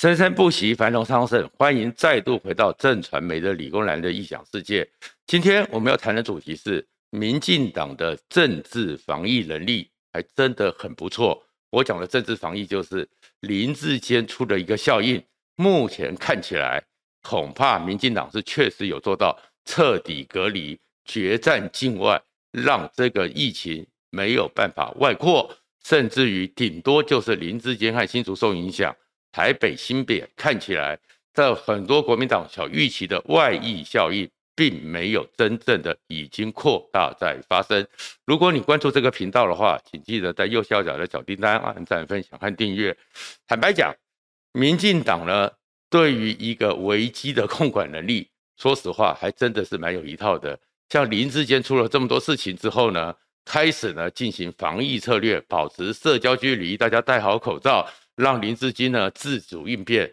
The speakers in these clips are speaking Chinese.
生生不息，繁荣昌盛。欢迎再度回到正传媒的理工男的异想世界。今天我们要谈的主题是民进党的政治防疫能力还真的很不错。我讲的政治防疫就是林志坚出的一个效应。目前看起来，恐怕民进党是确实有做到彻底隔离、决战境外，让这个疫情没有办法外扩，甚至于顶多就是林志坚和新竹受影响。台北、新北看起来，在很多国民党小预期的外溢效应，并没有真正的已经扩大在发生。如果你关注这个频道的话，请记得在右下角的小叮当按赞、分享和订阅。坦白讲，民进党呢，对于一个危机的控管能力，说实话还真的是蛮有一套的。像林志坚出了这么多事情之后呢，开始呢进行防疫策略，保持社交距离，大家戴好口罩。让林志坚呢自主应变，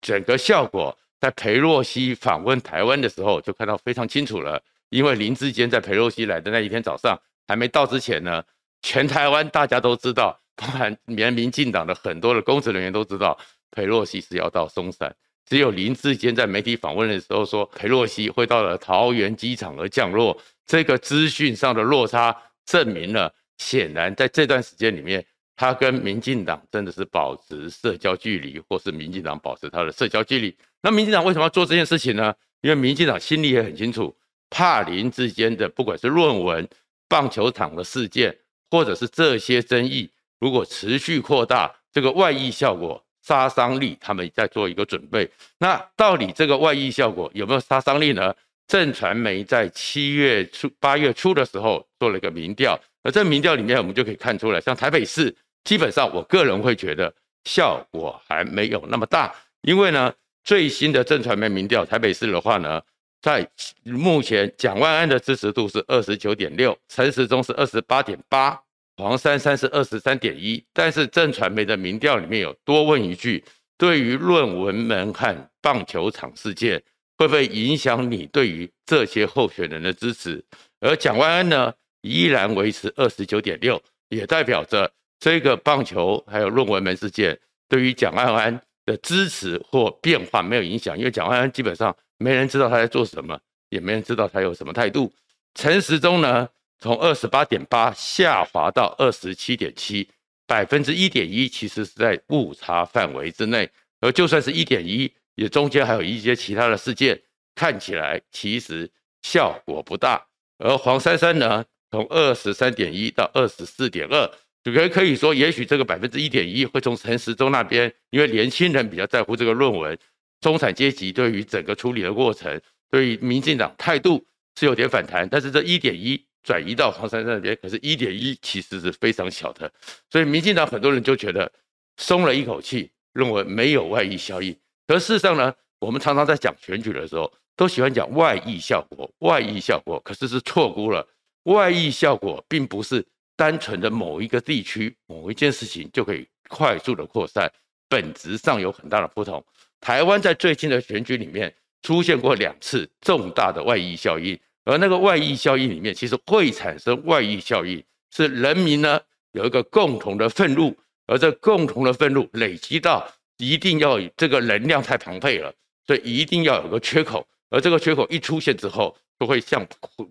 整个效果在裴洛西访问台湾的时候就看到非常清楚了。因为林志坚在裴洛西来的那一天早上还没到之前呢，全台湾大家都知道，包含连民进党的很多的公职人员都知道，裴洛西是要到松山。只有林志坚在媒体访问的时候说，裴洛西会到了桃园机场而降落。这个资讯上的落差，证明了显然在这段时间里面。他跟民进党真的是保持社交距离，或是民进党保持他的社交距离。那民进党为什么要做这件事情呢？因为民进党心里也很清楚，帕林之间的不管是论文、棒球场的事件，或者是这些争议，如果持续扩大，这个外溢效果、杀伤力，他们在做一个准备。那到底这个外溢效果有没有杀伤力呢？震传媒在七月初、八月初的时候做了一个民调，而这民调里面，我们就可以看出来，像台北市。基本上，我个人会觉得效果还没有那么大，因为呢，最新的正传媒民调，台北市的话呢，在目前蒋万安的支持度是二十九点六，陈时中是二十八点八，黄珊珊是二十三点一。但是正传媒的民调里面有多问一句：对于论文门和棒球场事件，会不会影响你对于这些候选人的支持？而蒋万安呢，依然维持二十九点六，也代表着。这个棒球还有论文门事件，对于蒋万安的支持或变化没有影响，因为蒋万安基本上没人知道他在做什么，也没人知道他有什么态度。陈时中呢，从二十八点八下滑到二十七点七，百分之一点一，其实是在误差范围之内。而就算是一点一，也中间还有一些其他的事件，看起来其实效果不大。而黄珊珊呢，从二十三点一到二十四点二。可可以说，也许这个百分之一点一会从陈时中那边，因为年轻人比较在乎这个论文，中产阶级对于整个处理的过程，对于民进党态度是有点反弹。但是这一点一转移到黄珊珊那边，可是一点一其实是非常小的，所以民进党很多人就觉得松了一口气，认为没有外溢效应。可事实上呢，我们常常在讲选举的时候，都喜欢讲外溢效果，外溢效果，可是是错估了，外溢效果并不是。单纯的某一个地区某一件事情就可以快速的扩散，本质上有很大的不同。台湾在最近的选举里面出现过两次重大的外溢效应，而那个外溢效应里面，其实会产生外溢效应，是人民呢有一个共同的愤怒，而这共同的愤怒累积到一定要这个能量太庞沛了，所以一定要有个缺口，而这个缺口一出现之后，就会像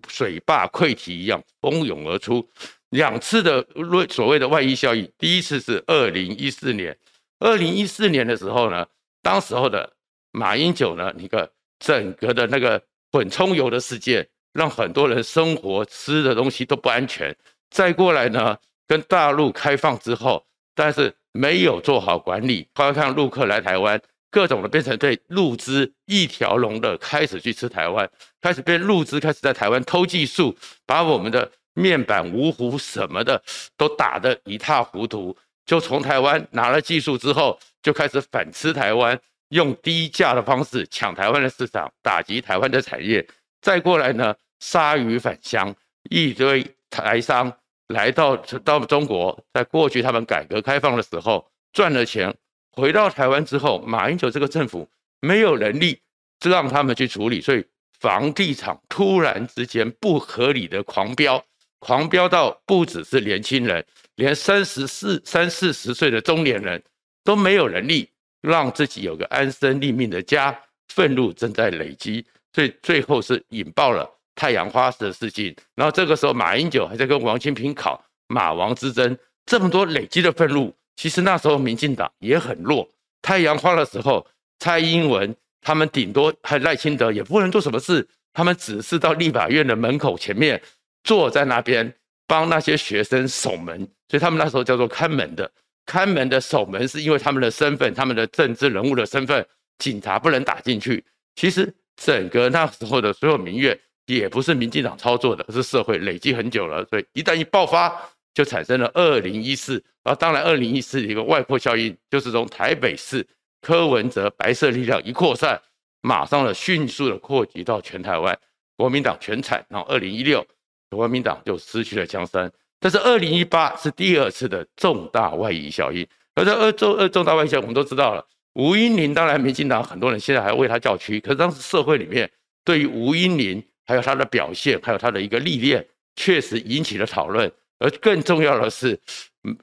水坝溃堤一样蜂拥而出。两次的所谓的外溢效应，第一次是二零一四年，二零一四年的时候呢，当时候的马英九呢，你看整个的那个混充油的事件，让很多人生活吃的东西都不安全。再过来呢，跟大陆开放之后，但是没有做好管理，观看陆客来台湾，各种的变成对陆资一条龙的开始去吃台湾，开始变陆资开始在台湾偷技术，把我们的。面板、芜湖什么的都打得一塌糊涂，就从台湾拿了技术之后，就开始反吃台湾，用低价的方式抢台湾的市场，打击台湾的产业。再过来呢，鲨鱼返乡，一堆台商来到到中国，在过去他们改革开放的时候赚了钱，回到台湾之后，马英九这个政府没有能力让他们去处理，所以房地产突然之间不合理的狂飙。狂飙到不只是年轻人，连三十四、三四十岁的中年人都没有能力让自己有个安身立命的家，愤怒正在累积，所以最后是引爆了太阳花的事情。然后这个时候，马英九还在跟王清平考马王之争，这么多累积的愤怒，其实那时候民进党也很弱。太阳花的时候，蔡英文他们顶多还赖清德也不能做什么事，他们只是到立法院的门口前面坐在那边帮那些学生守门，所以他们那时候叫做看门的。看门的守门是因为他们的身份，他们的政治人物的身份，警察不能打进去。其实整个那时候的所有民怨也不是民进党操作的，是社会累积很久了，所以一旦一爆发，就产生了二零一四。啊当然，二零一四一个外扩效应，就是从台北市柯文哲白色力量一扩散，马上的迅速的扩及到全台湾，国民党全产。然后二零一六，国民党就失去了江山。但是二零一八是第二次的重大外溢效应，而这二重二重大外溢效应，我们都知道了。吴英林当然，民进党很多人现在还为他叫屈，可是当时社会里面对于吴英林还有他的表现，还有他的一个历练，确实引起了讨论。而更重要的是，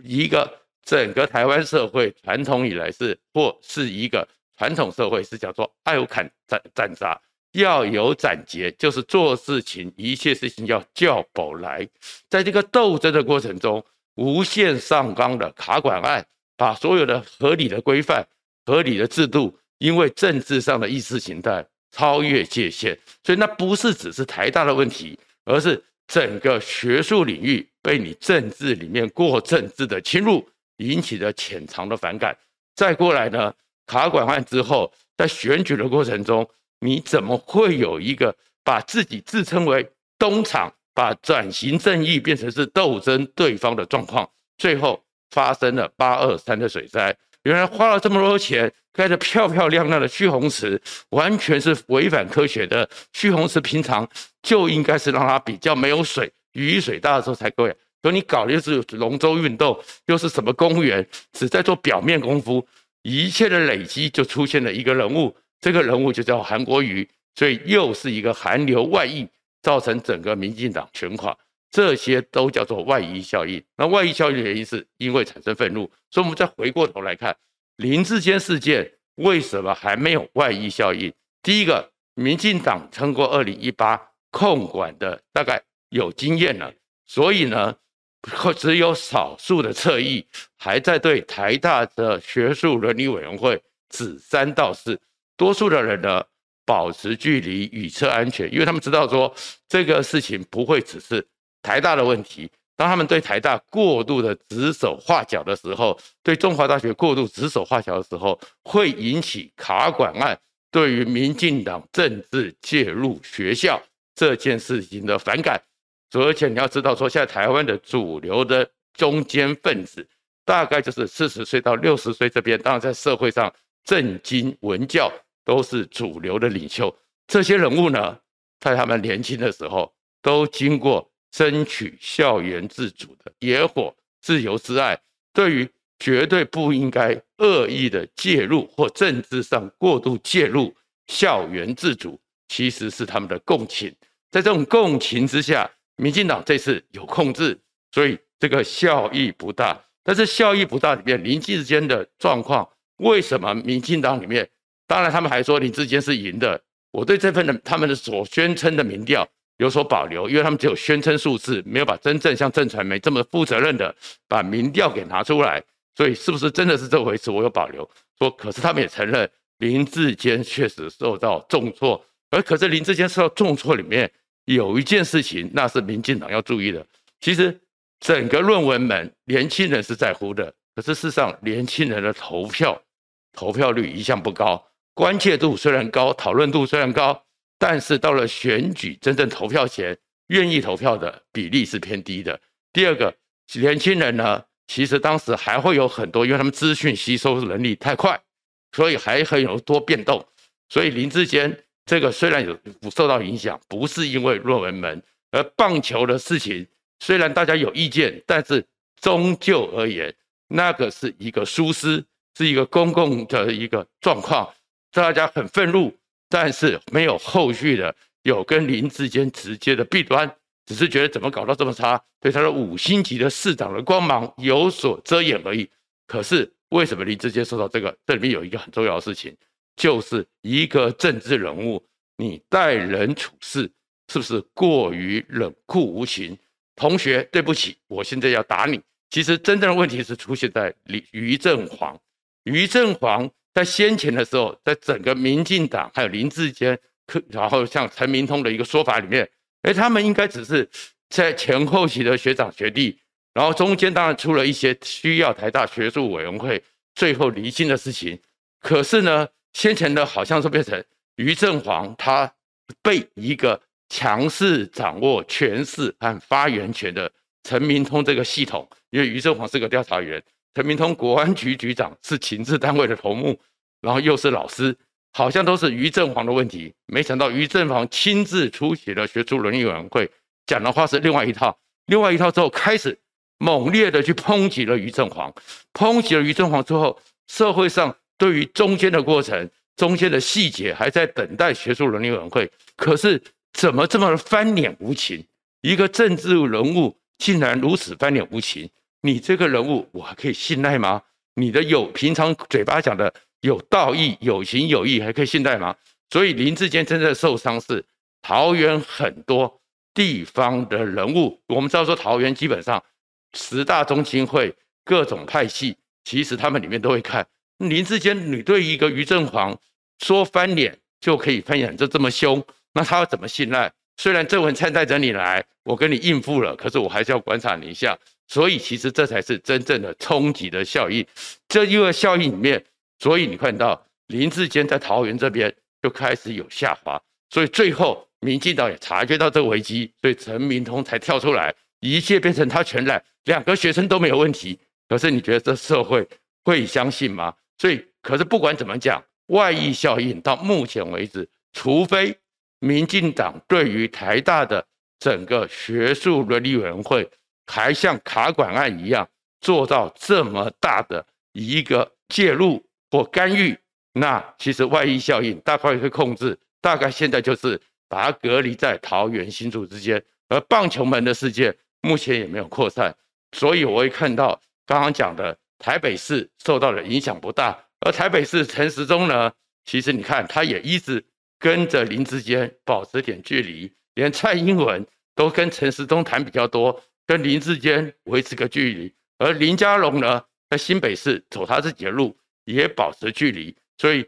一个整个台湾社会传统以来是或是一个传统社会是叫做爱有砍斩斩杀。要有斩截，就是做事情，一切事情要叫宝来。在这个斗争的过程中，无限上纲的卡管案，把所有的合理的规范、合理的制度，因为政治上的意识形态超越界限，所以那不是只是台大的问题，而是整个学术领域被你政治里面过政治的侵入引起的潜藏的反感。再过来呢，卡管案之后，在选举的过程中。你怎么会有一个把自己自称为东厂，把转型正义变成是斗争对方的状况？最后发生了八二三的水灾，原来花了这么多钱盖的漂漂亮亮的蓄洪池，完全是违反科学的。蓄洪池平常就应该是让它比较没有水，雨水大的时候才够。可你搞的又是龙舟运动，又是什么公园，只在做表面功夫，一切的累积就出现了一个人物。这个人物就叫韩国瑜，所以又是一个韩流外溢，造成整个民进党全垮，这些都叫做外溢效应。那外溢效应的原因是因为产生愤怒，所以我们再回过头来看林志坚事件，为什么还没有外溢效应？第一个，民进党撑过二零一八控管的大概有经验了，所以呢，只有少数的侧翼还在对台大的学术伦理委员会指三道四。多数的人呢，保持距离，预测安全，因为他们知道说这个事情不会只是台大的问题。当他们对台大过度的指手画脚的时候，对中华大学过度指手画脚的时候，会引起卡管案对于民进党政治介入学校这件事情的反感。而且你要知道说，现在台湾的主流的中坚分子，大概就是四十岁到六十岁这边，当然在社会上政经文教。都是主流的领袖，这些人物呢，在他们年轻的时候，都经过争取校园自主的野火、自由之爱，对于绝对不应该恶意的介入或政治上过度介入校园自主，其实是他们的共情。在这种共情之下，民进党这次有控制，所以这个效益不大。但是效益不大里面，林智坚的状况，为什么民进党里面？当然，他们还说林志坚是赢的。我对这份的他们的所宣称的民调有所保留，因为他们只有宣称数字，没有把真正像郑传媒这么负责任的把民调给拿出来。所以，是不是真的是这回事？我有保留。说，可是他们也承认林志坚确实受到重挫。而可是林志坚受到重挫里面有一件事情，那是民进党要注意的。其实整个论文门年轻人是在乎的，可是事实上年轻人的投票投票率一向不高。关切度虽然高，讨论度虽然高，但是到了选举真正投票前，愿意投票的比例是偏低的。第二个，年轻人呢，其实当时还会有很多，因为他们资讯吸收能力太快，所以还很有多变动。所以林志坚这个虽然有受到影响，不是因为论文门，而棒球的事情虽然大家有意见，但是终究而言，那个是一个疏失，是一个公共的一个状况。大家很愤怒，但是没有后续的有跟林智坚直接的弊端，只是觉得怎么搞到这么差，对他的五星级的市长的光芒有所遮掩而已。可是为什么林智坚受到这个？这里面有一个很重要的事情，就是一个政治人物，你待人处事是不是过于冷酷无情？同学，对不起，我现在要打你。其实真正的问题是出现在于正煌。于正煌在先前的时候，在整个民进党还有林志坚，然后像陈明通的一个说法里面，哎，他们应该只是在前后期的学长学弟。然后中间当然出了一些需要台大学术委员会最后离心的事情，可是呢，先前的好像是变成于正煌他被一个强势掌握权势和发言权的陈明通这个系统，因为于正煌是个调查员，陈明通国安局局长是情治单位的头目，然后又是老师，好像都是于正煌的问题。没想到于正煌亲自出席了学术伦理委员会，讲的话是另外一套，另外一套之后开始。猛烈的去抨击了于正煌，抨击了于正煌之后，社会上对于中间的过程、中间的细节还在等待学术伦理委员会。可是怎么这么翻脸无情？一个政治人物竟然如此翻脸无情，你这个人物我还可以信赖吗？你的有平常嘴巴讲的有道义、有情有义，还可以信赖吗？所以林志坚真正受伤是桃园很多地方的人物。我们知道说桃园基本上。十大中青会各种派系，其实他们里面都会看林志坚。你对一个于正煌说翻脸就可以翻脸，就这么凶，那他要怎么信赖？虽然郑文灿带着你来，我跟你应付了，可是我还是要观察你一下。所以其实这才是真正的冲击的效应。这一个效应里面，所以你看到林志坚在桃园这边就开始有下滑，所以最后民进党也察觉到这个危机，所以陈明通才跳出来。一切变成他全赖，两个学生都没有问题。可是你觉得这社会会相信吗？所以，可是不管怎么讲，外溢效应到目前为止，除非民进党对于台大的整个学术伦理委员会还像卡管案一样做到这么大的一个介入或干预，那其实外溢效应大概会控制，大概现在就是把它隔离在桃园新竹之间，而棒球门的世界。目前也没有扩散，所以我会看到刚刚讲的台北市受到的影响不大，而台北市陈时中呢，其实你看他也一直跟着林志坚保持点距离，连蔡英文都跟陈时中谈比较多，跟林志坚维持个距离，而林佳龙呢，在新北市走他自己的路，也保持距离，所以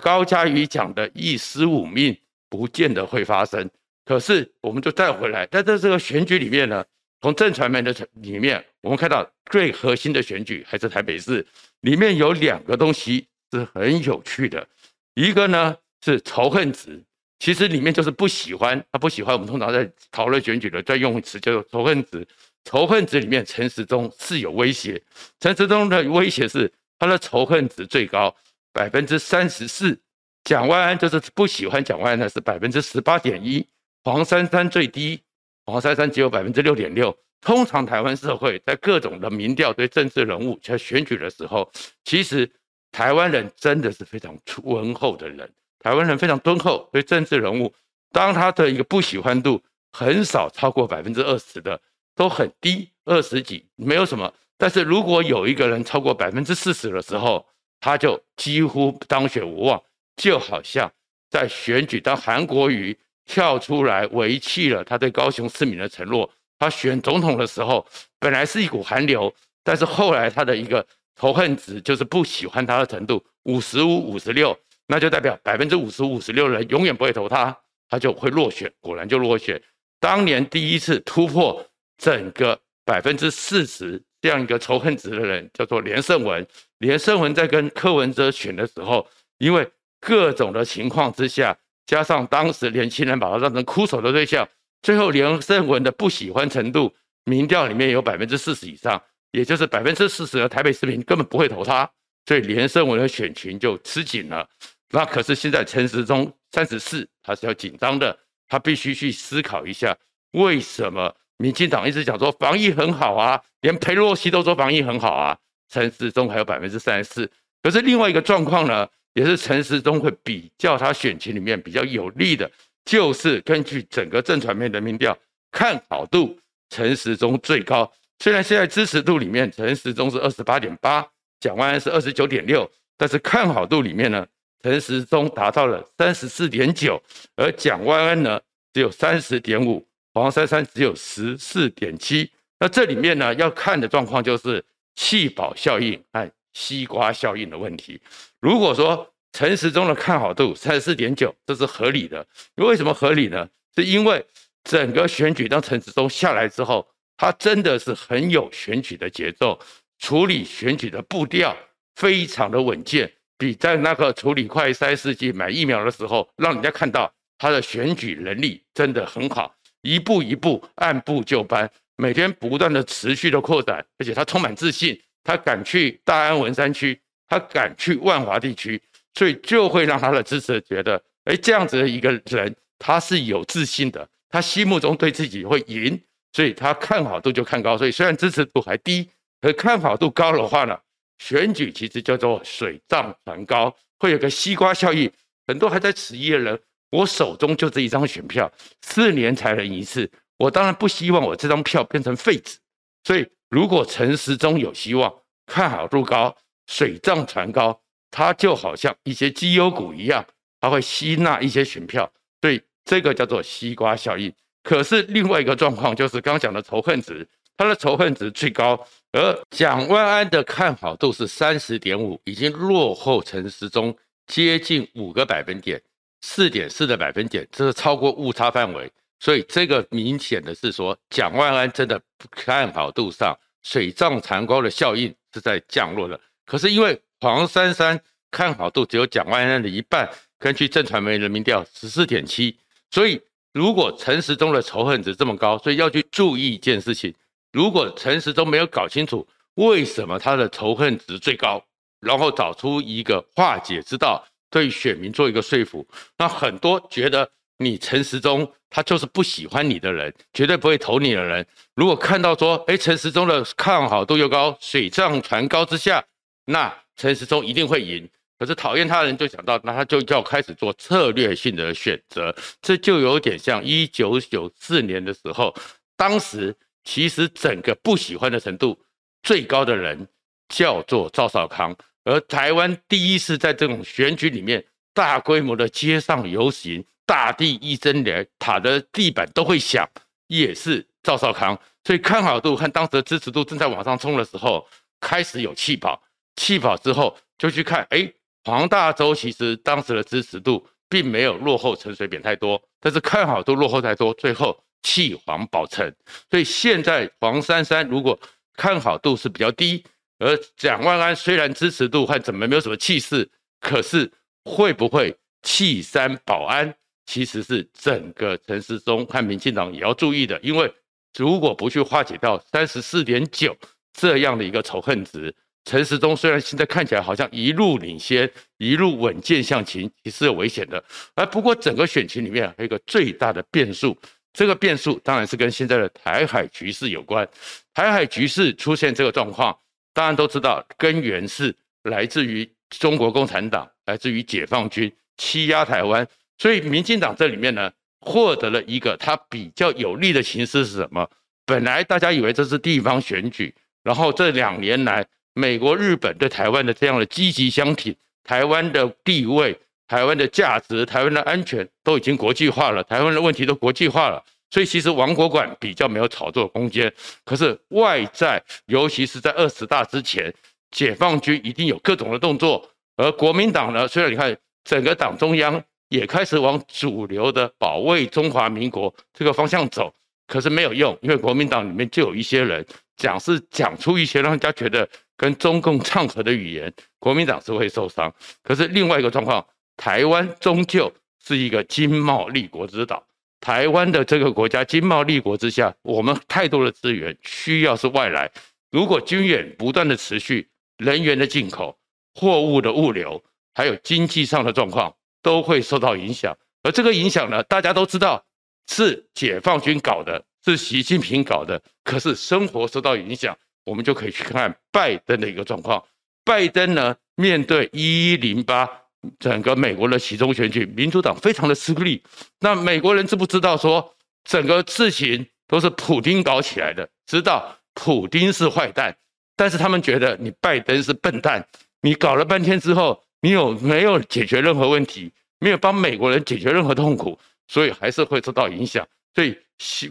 高嘉瑜讲的一尸五命不见得会发生。可是我们就再回来，在这这个选举里面呢。从震传媒的里面，我们看到最核心的选举还是台北市，里面有两个东西是很有趣的，一个呢是仇恨值，其实里面就是不喜欢，他不喜欢我们通常在讨论选举的专用词叫做仇恨值，仇恨值里面陈时中是有威胁，陈时中的威胁是他的仇恨值最高百分之三十四，蒋万安就是不喜欢蒋万安的是百分之十八点一，黄珊珊最低。黄珊珊只有百分之六点六。通常台湾社会在各种的民调对政治人物在选举的时候，其实台湾人真的是非常温厚的人。台湾人非常敦厚，对政治人物，当他的一个不喜欢度很少超过百分之二十的，都很低，二十几没有什么。但是如果有一个人超过百分之四十的时候，他就几乎当选无望。就好像在选举当韩国瑜。跳出来维弃了他对高雄市民的承诺。他选总统的时候，本来是一股寒流，但是后来他的一个仇恨值就是不喜欢他的程度五十五、五十六，那就代表百分之五十五、十六的人永远不会投他，他就会落选。果然就落选。当年第一次突破整个百分之四十这样一个仇恨值的人，叫做连胜文。连胜文在跟柯文哲选的时候，因为各种的情况之下。加上当时年轻人把他当成哭手的对象，最后连胜文的不喜欢程度，民调里面有百分之四十以上，也就是百分之四十的台北市民根本不会投他，所以连胜文的选情就吃紧了。那可是现在陈时中三十四，他是要紧张的，他必须去思考一下，为什么民进党一直讲说防疫很好啊，连佩洛西都说防疫很好啊，陈时中还有百分之三十四，可是另外一个状况呢？也是陈时中会比较他选情里面比较有利的，就是根据整个政传媒的民调看好度，陈时中最高。虽然现在支持度里面陈时中是二十八点八，蒋万安是二十九点六，但是看好度里面呢，陈时中达到了三十四点九，而蒋万安呢只有三十点五，黄珊珊只有十四点七。那这里面呢要看的状况就是弃保效应和西瓜效应的问题。如果说陈时中的看好度三十四点九，这是合理的。为什么合理呢？是因为整个选举当陈时中下来之后，他真的是很有选举的节奏，处理选举的步调非常的稳健。比在那个处理快筛试剂买疫苗的时候，让人家看到他的选举能力真的很好，一步一步按部就班，每天不断的持续的扩展，而且他充满自信，他敢去大安文山区，他敢去万华地区，所以就会让他的支持者觉得，哎，这样子的一个人他是有自信的，他心目中对自己会赢，所以他看好度就看高，所以虽然支持度还低，可看好度高的话呢，选举其实叫做水涨船高，会有个西瓜效应。很多还在迟疑的人，我手中就这一张选票，四年才能一次，我当然不希望我这张票变成废纸。所以，如果陈时中有希望，看好度高，水涨船高，它就好像一些绩优股一样，它会吸纳一些选票。对，这个叫做西瓜效应。可是另外一个状况就是刚讲的仇恨值。他的仇恨值最高，而蒋万安的看好度是三十点五，已经落后陈时中接近五个百分点，四点四的百分点，这是超过误差范围。所以这个明显的是说，蒋万安真的看好度上水涨船高的效应是在降落了。可是因为黄珊珊看好度只有蒋万安的一半，根据震传媒人民调十四点七，所以如果陈时中的仇恨值这么高，所以要去注意一件事情。如果陈时中没有搞清楚为什么他的仇恨值最高，然后找出一个化解之道，对选民做一个说服，那很多觉得你陈时中他就是不喜欢你的人，绝对不会投你的人。如果看到说，哎，陈时中的看好度又高，水涨船高之下，那陈时中一定会赢。可是讨厌他的人就想到，那他就要开始做策略性的选择，这就有点像一九九四年的时候，当时。其实整个不喜欢的程度最高的人叫做赵少康，而台湾第一次在这种选举里面大规模的街上游行，大地一声雷，塔的地板都会响，也是赵少康。所以看好度和当时的支持度正在往上冲的时候，开始有气泡，气泡之后就去看，哎，黄大洲其实当时的支持度并没有落后陈水扁太多，但是看好度落后太多，最后。弃黄保陈，所以现在黄珊珊如果看好度是比较低，而蒋万安虽然支持度和怎么没有什么气势，可是会不会弃三保安，其实是整个陈时中和民进党也要注意的，因为如果不去化解掉三十四点九这样的一个仇恨值，陈时中虽然现在看起来好像一路领先，一路稳健向前，其实有危险的。而不过整个选情里面还有一个最大的变数。这个变数当然是跟现在的台海局势有关。台海局势出现这个状况，当然都知道根源是来自于中国共产党，来自于解放军欺压台湾。所以民进党这里面呢，获得了一个他比较有利的形势是什么？本来大家以为这是地方选举，然后这两年来，美国、日本对台湾的这样的积极相挺，台湾的地位。台湾的价值、台湾的安全都已经国际化了，台湾的问题都国际化了，所以其实亡国馆比较没有炒作空间。可是外在，尤其是在二十大之前，解放军一定有各种的动作，而国民党呢，虽然你看整个党中央也开始往主流的保卫中华民国这个方向走，可是没有用，因为国民党里面就有一些人讲是讲出一些让人家觉得跟中共唱和的语言，国民党是会受伤。可是另外一个状况。台湾终究是一个经贸立国之岛，台湾的这个国家经贸立国之下，我们太多的资源需要是外来。如果军演不断的持续，人员的进口、货物的物流，还有经济上的状况都会受到影响。而这个影响呢，大家都知道是解放军搞的，是习近平搞的。可是生活受到影响，我们就可以去看拜登的一个状况。拜登呢，面对一一零八。整个美国的期中选举，民主党非常的吃力。那美国人知不知道说，整个事情都是普丁搞起来的？知道普丁是坏蛋，但是他们觉得你拜登是笨蛋，你搞了半天之后，你有没有解决任何问题？没有帮美国人解决任何痛苦，所以还是会受到影响。所以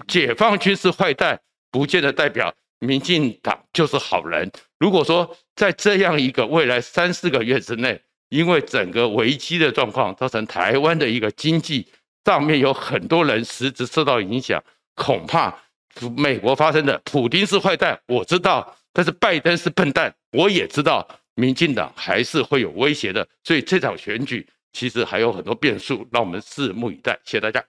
解放军是坏蛋，不见得代表民进党就是好人。如果说在这样一个未来三四个月之内，因为整个危机的状况造成台湾的一个经济上面有很多人实质受到影响，恐怕美国发生的普丁是坏蛋，我知道，但是拜登是笨蛋，我也知道，民进党还是会有威胁的，所以这场选举其实还有很多变数，让我们拭目以待。谢谢大家。